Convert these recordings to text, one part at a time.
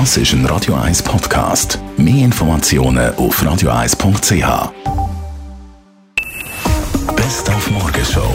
Das ist ein Radio 1 Podcast. Mehr Informationen auf radio1.ch. Best auf Morgenshow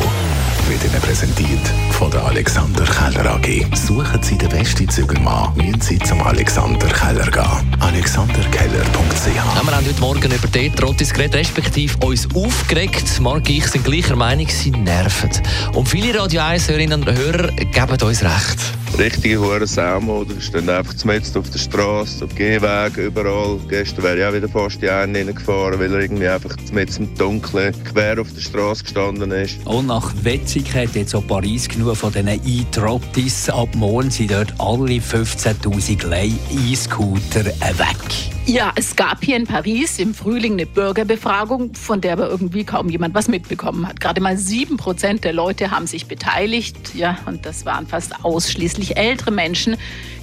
wird Ihnen präsentiert von der Alexander Keller AG. Suchen Sie den besten Zügelmann, müssen Sie zum Alexander Keller gehen. AlexanderKeller.ch Wir haben heute Morgen über die Trottis geredet, respektive uns aufgeregt. Marc und ich sind gleicher Meinung, sie nerven. Und viele Radio 1 Hörerinnen und Hörer geben uns recht. Richtige hure Sau oder stehen einfach mitten auf der Straße, auf Gehweg, überall. Gestern wäre ich auch wieder fast die einen reingefahren, weil er irgendwie einfach mitten im Dunkeln quer auf der Straße gestanden ist. Und nach Wetzig hat jetzt auch Paris genug von diesen E-Trottis. Ab morgen sind dort alle 15'000 Leih-E-Scooter weg. Ja, es gab hier in Paris im Frühling eine Bürgerbefragung, von der aber irgendwie kaum jemand was mitbekommen hat. Gerade mal sieben Prozent der Leute haben sich beteiligt. Ja, und das waren fast ausschließlich ältere Menschen,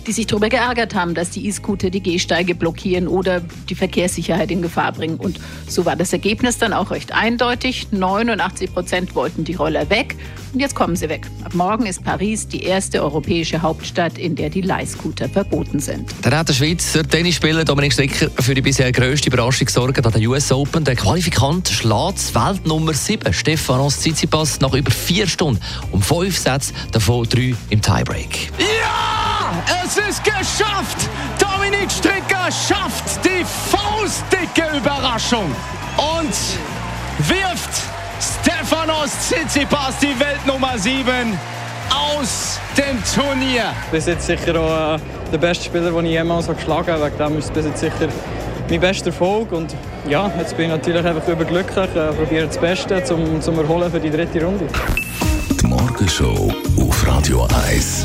die sich darüber geärgert haben, dass die E-Scooter die Gehsteige blockieren oder die Verkehrssicherheit in Gefahr bringen. Und so war das Ergebnis dann auch recht eindeutig. 89 Prozent wollten die Roller weg und jetzt kommen sie weg. Ab morgen ist Paris die erste europäische Hauptstadt, in der die Leihscooter verboten sind. Dann hat der Schweizer Tennisspieler Dominik Stricker für die bisher grösste Überraschung gesorgt an der US Open. Der Qualifikant schlägt Weltnummer 7, Stefanos Tsitsipas, nach über vier Stunden um fünf Sätze, davon drei im Tiebreak. Ja, es ist geschafft! Dominik Stricker schafft die faustdicke Überraschung und wirft Stefanos Tsitsipas, die Weltnummer 7, aus dem Turnier. bis jetzt sicher auch äh, der beste Spieler, den ich jemals habe geschlagen habe. Wegen dem ist es bis jetzt sicher mein bester Erfolg. Und ja, jetzt bin ich natürlich einfach überglücklich. Äh, probiere das Beste zum, zum Erholen für die dritte Runde. Die Morgenshow auf Radio 1.